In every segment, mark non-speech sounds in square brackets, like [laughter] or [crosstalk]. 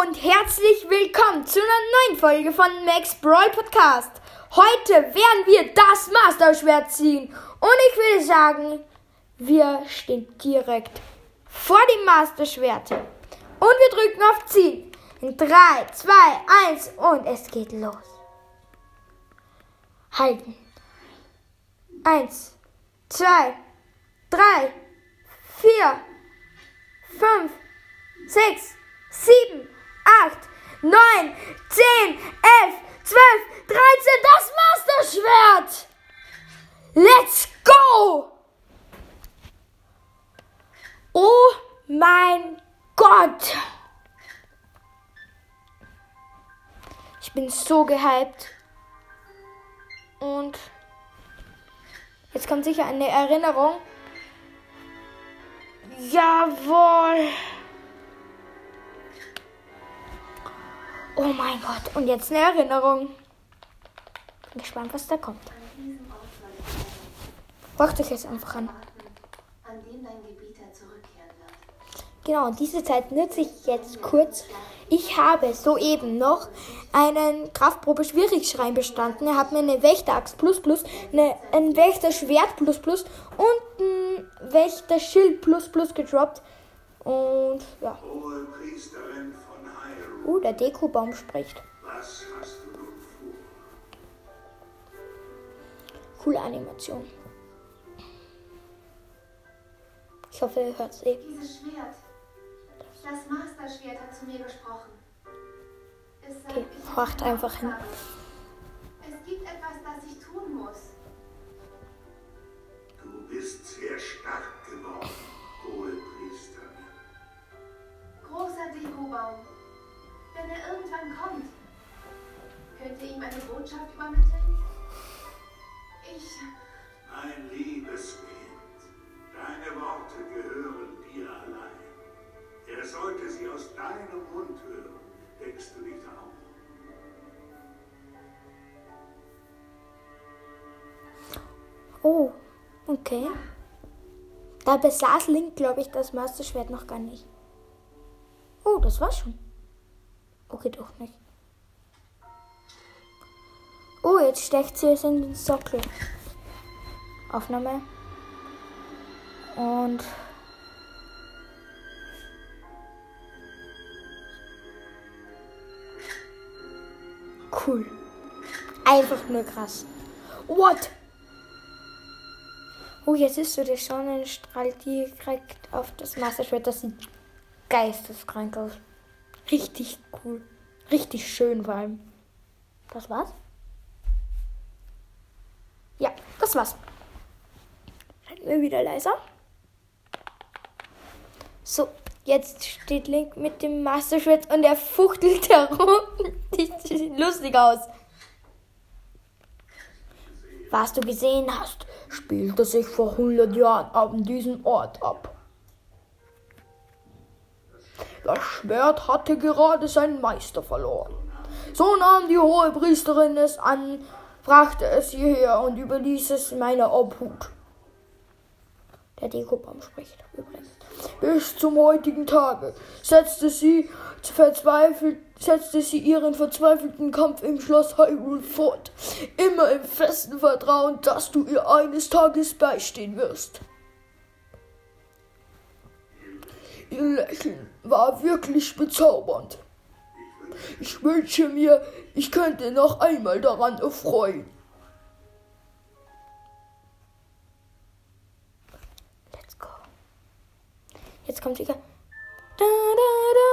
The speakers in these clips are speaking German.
und herzlich willkommen zu einer neuen Folge von Max Brawl Podcast. Heute werden wir das Master-Schwert ziehen und ich würde sagen, wir stehen direkt vor dem Master-Schwert und wir drücken auf Ziehen. In 3, 2, 1 und es geht los. Halten. 1, 2, 3, 4, 5, 6, 7, 8, 9, 10, 11, 12, 13, das Master-Schwert! Let's go! Oh mein Gott! Ich bin so gehypt. Und jetzt kommt sicher eine Erinnerung. Jawohl. Oh mein Gott. Und jetzt eine Erinnerung. Bin gespannt, was da kommt. Wacht euch jetzt einfach an. Genau, diese Zeit nutze ich jetzt kurz. Ich habe soeben noch einen Kraftprobe Schwierigschrein bestanden. Er hat mir eine Wächteraxt plus plus, eine, ein Wächterschwert plus plus und ein Wächterschild plus plus gedroppt. Und ja. Hohe Priesterin Uh, der Dekobaum spricht. was hast du nun vor? Coole Animation. Ich hoffe, ihr hört es eh. Dieses Schwert, das Master-Schwert hat zu mir gesprochen. Es sagt, Okay, eine einfach hin. Es gibt etwas, das ich tun muss. Du bist sehr stark geworden, hohe Priesterin. Großer Dekobaum. Wenn er irgendwann kommt, könnt ihr ihm eine Botschaft übermitteln? Ich. Mein liebes Kind, deine Worte gehören dir allein. Er sollte sie aus deinem Mund hören. Denkst du nicht auch? Oh, okay. Da besaß Link, glaube ich, das Master-Schwert noch gar nicht. Oh, das war's schon. Okay, doch nicht. Oh, jetzt steckt sie es in den Sockel. Aufnahme. Und. Cool. Einfach nur krass. What? Oh, jetzt ist so der Sonnenstrahl direkt auf das Masterschwert. Das sieht geisteskrank aus. Richtig cool. Richtig schön vor allem. Das war's? Ja, das war's. Schalten wir wieder leiser. So, jetzt steht Link mit dem Masterschwert und er fuchtelt [laughs] herum. Das sieht lustig aus. Was du gesehen hast, spielte sich vor 100 Jahren an diesem Ort ab. Das Schwert hatte gerade seinen Meister verloren. So nahm die hohe Priesterin es an, brachte es hierher und überließ es meiner Obhut. Der Dekobaum spricht übrigens. Bis zum heutigen Tage setzte sie verzweifelt, setzte sie ihren verzweifelten Kampf im Schloss Hyrule fort, immer im festen Vertrauen, dass du ihr eines Tages beistehen wirst. Ihr Lächeln war wirklich bezaubernd. Ich wünsche mir, ich könnte noch einmal daran erfreuen. Let's go. Jetzt kommt wieder. Da, da, da,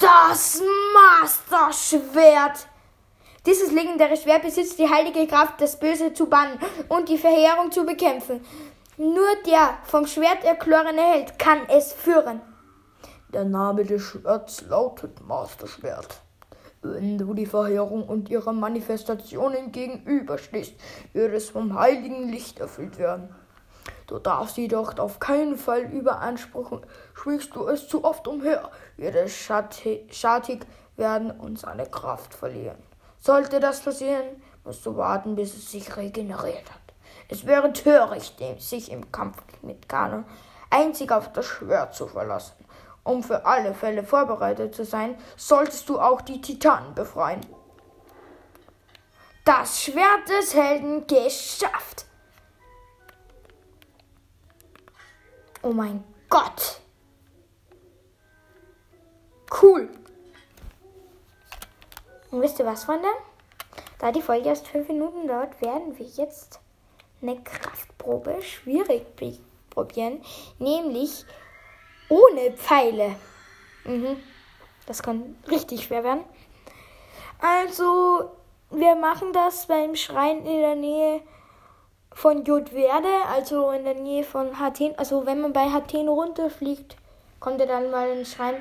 da. Das Master-Schwert. Dieses legendäre Schwert besitzt die heilige Kraft, das Böse zu bannen und die Verheerung zu bekämpfen. Nur der vom Schwert erklorene Held kann es führen. Der Name des Schwerts lautet Masterschwert. Wenn du die Verheerung und ihrer Manifestationen gegenüberstehst, wird es vom heiligen Licht erfüllt werden. Du darfst jedoch auf keinen Fall überanspruchen. Schwingst du es zu oft umher, wird es schatti- schattig werden und seine Kraft verlieren. Sollte das passieren, musst du warten, bis es sich regeneriert hat. Es wäre töricht, sich im Kampf mit Kanon einzig auf das Schwert zu verlassen Um für alle Fälle vorbereitet zu sein, solltest du auch die Titanen befreien. Das Schwert des Helden geschafft. Oh mein Gott. Cool. Und wisst ihr was, Freunde? Da die Folge erst fünf Minuten dauert, werden wir jetzt eine Kraftprobe schwierig probieren. Nämlich ohne Pfeile. Mhm. Das kann richtig schwer werden. Also, wir machen das beim Schrein in der Nähe von Jodverde, also in der Nähe von Hathen. Also, wenn man bei Hathen runterfliegt, kommt ihr dann mal in Schrein.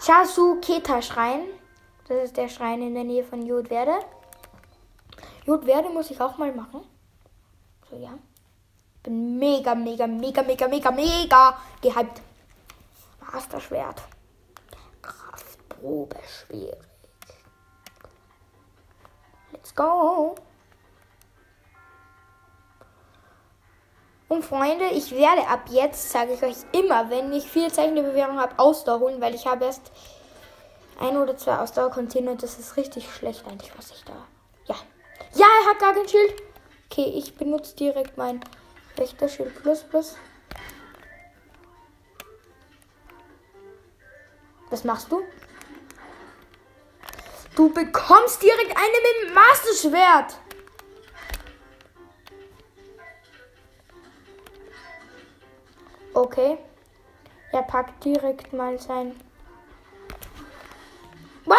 Chasu Keta Schrein. Das ist der Schrein in der Nähe von Jodverde. Jodverde muss ich auch mal machen. So, ja. Bin mega, mega, mega, mega, mega, mega gehypt. Master-Schwert. Kraftprobe schwierig. Let's go. Und Freunde, ich werde ab jetzt, sage ich euch immer, wenn ich vier Zeichen der Bewährung habe, Ausdauer holen, weil ich habe erst ein oder zwei Ausdauer-Container das ist richtig schlecht eigentlich, was ich da. Ja. Ja, er hat gar kein Schild. Okay, ich benutze direkt mein Wächterschild Plus Plus. Was machst du? Du bekommst direkt eine mit dem Master-Schwert. Okay. Er packt direkt mal sein. Wow!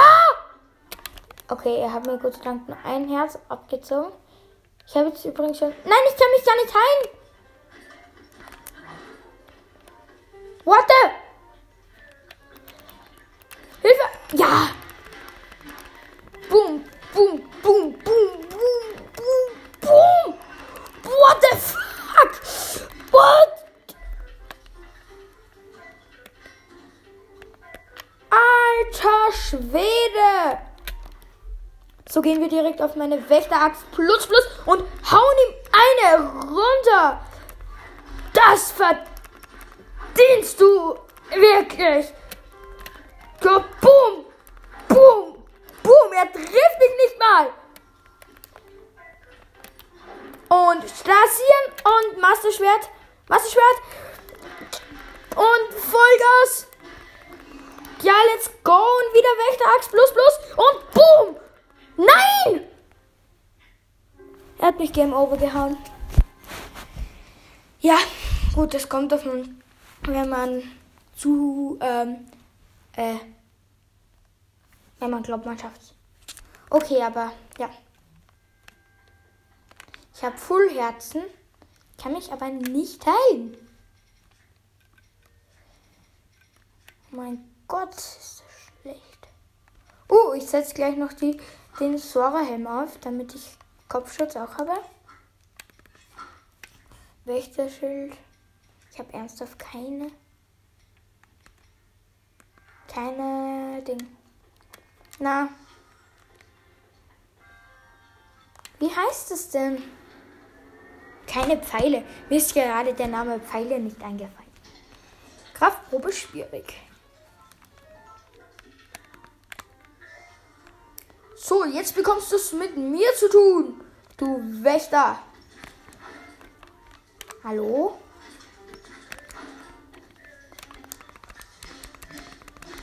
Okay, er hat mir Gott sei Dank nur ein Herz abgezogen. Ich habe jetzt übrigens schon. Nein, ich kann mich da nicht heilen! What the? Hilfe! Ja! Boom, boom, boom, boom, boom, boom, boom! What the fuck? What? Alter Schwede! So gehen wir direkt auf meine Wächteraxt plus plus und hauen ihm eine runter. Das verdienst du wirklich. Boom, boom, boom. Er trifft mich nicht mal. Und Stasieren und Masterschwert. Masterschwert. Und Vollgas. Ja, let's go. Und wieder Wächteraxt plus plus. Und boom. Nein! Er hat mich Game Over gehauen. Ja, gut, das kommt davon, wenn man zu, ähm, äh, wenn man glaubt, man schafft's. Okay, aber, ja. Ich habe Full Herzen, kann mich aber nicht heilen. Mein Gott, ist das schlecht. Uh, ich setze gleich noch die den Sora-Helm auf, damit ich Kopfschutz auch habe. Wächterschild. Ich habe ernsthaft keine. Keine Ding. Na. Wie heißt es denn? Keine Pfeile. Mir ist gerade der Name Pfeile nicht eingefallen. Kraftprobe schwierig. So, jetzt bekommst du es mit mir zu tun, du Wächter. Hallo?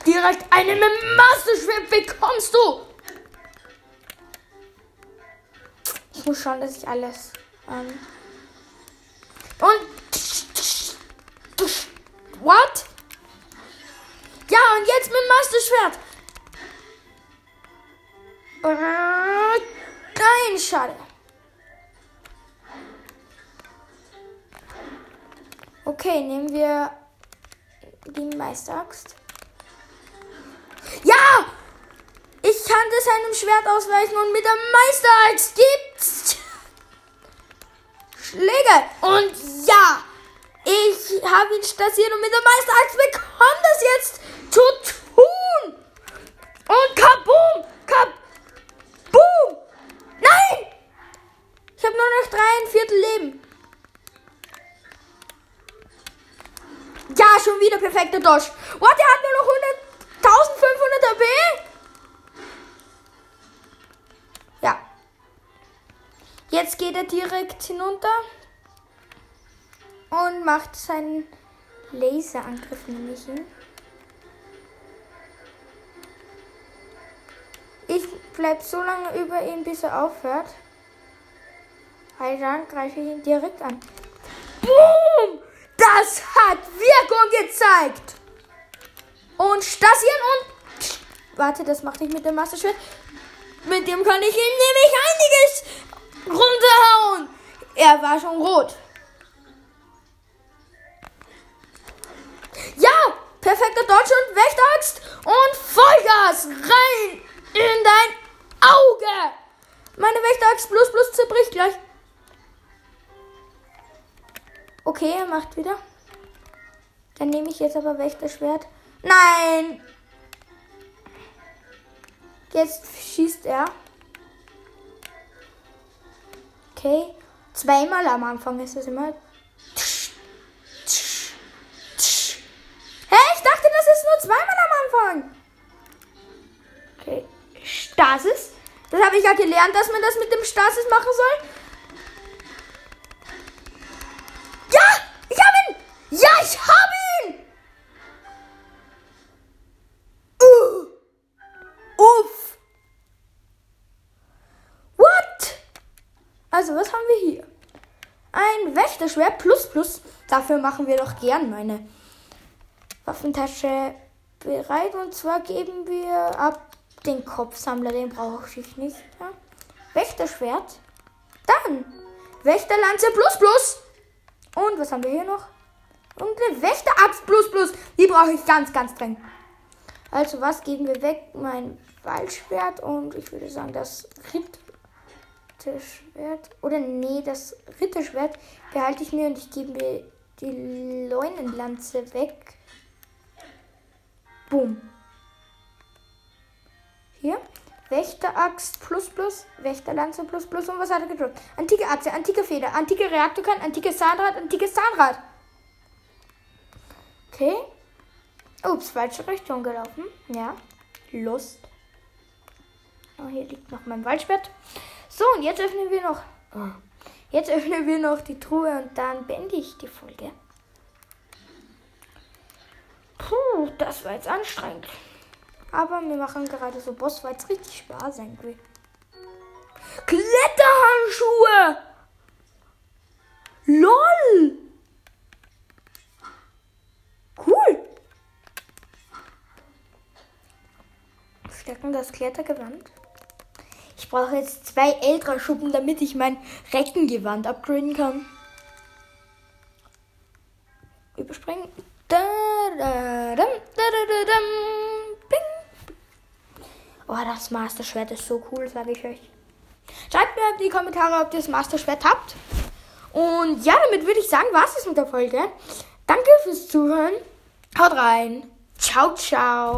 Direkt eine mit Masterschwert bekommst du. Ich muss schauen, dass ich alles. Ähm und. What? Ja, und jetzt mit Masterschwert. Nein, schade. Okay, nehmen wir die Meisteraxt. Ja! Ich kann das einem Schwert ausweichen und mit der Meisteraxt gibt's Schläge. Und ja, ich habe ihn stasiert und mit der Meisteraxt bekommt das jetzt zu tun. Und kaboom, Viertel Leben. Ja, schon wieder perfekter gedodged. What, der hat nur noch 100, 1500 AP? Ja. Jetzt geht er direkt hinunter und macht seinen Laserangriff nämlich hin. Ich bleib so lange über ihn, bis er aufhört. Weil dann greife ich ihn direkt an. Boom! Das hat Wirkung gezeigt! Und Stasieren und... Warte, das macht nicht mit dem Masterschwert. Mit dem kann ich ihm nämlich einiges runterhauen. Er war schon rot. Ja, perfekter Dodge und Wächteraxt und Vollgas rein in dein Auge. Meine Wächteraxt plus plus zerbricht gleich. Okay, er macht wieder. Dann nehme ich jetzt aber Wächterschwert. Nein! Jetzt schießt er. Okay. Zweimal am Anfang ist es immer. Hä? Ich dachte, das ist nur zweimal am Anfang. Okay. Stasis. Das habe ich ja gelernt, dass man das mit dem Stasis machen soll. Ein Wächterschwert plus plus. Dafür machen wir doch gern meine Waffentasche bereit. Und zwar geben wir ab den Kopfsammler, den brauche ich nicht. Ja. Wächterschwert. Dann Wächterlanze plus plus. Und was haben wir hier noch? Und eine Wächteraxt plus plus. Die brauche ich ganz, ganz dringend. Also was geben wir weg? Mein Waldschwert und ich würde sagen das Ritterschwert. Oder nee, das Ritterschwert behalte ich mir und ich gebe mir die Leunenlanze weg. Boom. Hier. Wächteraxt plus plus, Wächterlanze plus plus und was hat er gedrückt? Antike Achse, antike Feder, antike Reaktorkern, antikes Zahnrad, antikes Zahnrad. Okay. Ups, falsche Richtung gelaufen. Ja. Lust. Oh, hier liegt noch mein Waldschwert. So, und jetzt öffnen wir noch. Oh. Jetzt öffnen wir noch die Truhe und dann beende ich die Folge. Puh, das war jetzt anstrengend. Aber wir machen gerade so Boss, weil es richtig Spaß sein will. Kletterhandschuhe! LOL! Cool! Stärken das Klettergewand. Ich brauche jetzt zwei Eltra-Schuppen, damit ich mein Reckengewand upgraden kann. Überspringen. Da, da, dam, da, da, da. Oh, das Master-Schwert ist so cool, sage ich euch. Schreibt mir in die Kommentare, ob ihr das Master-Schwert habt. Und ja, damit würde ich sagen, war es mit der Folge. Danke fürs Zuhören. Haut rein. Ciao, ciao.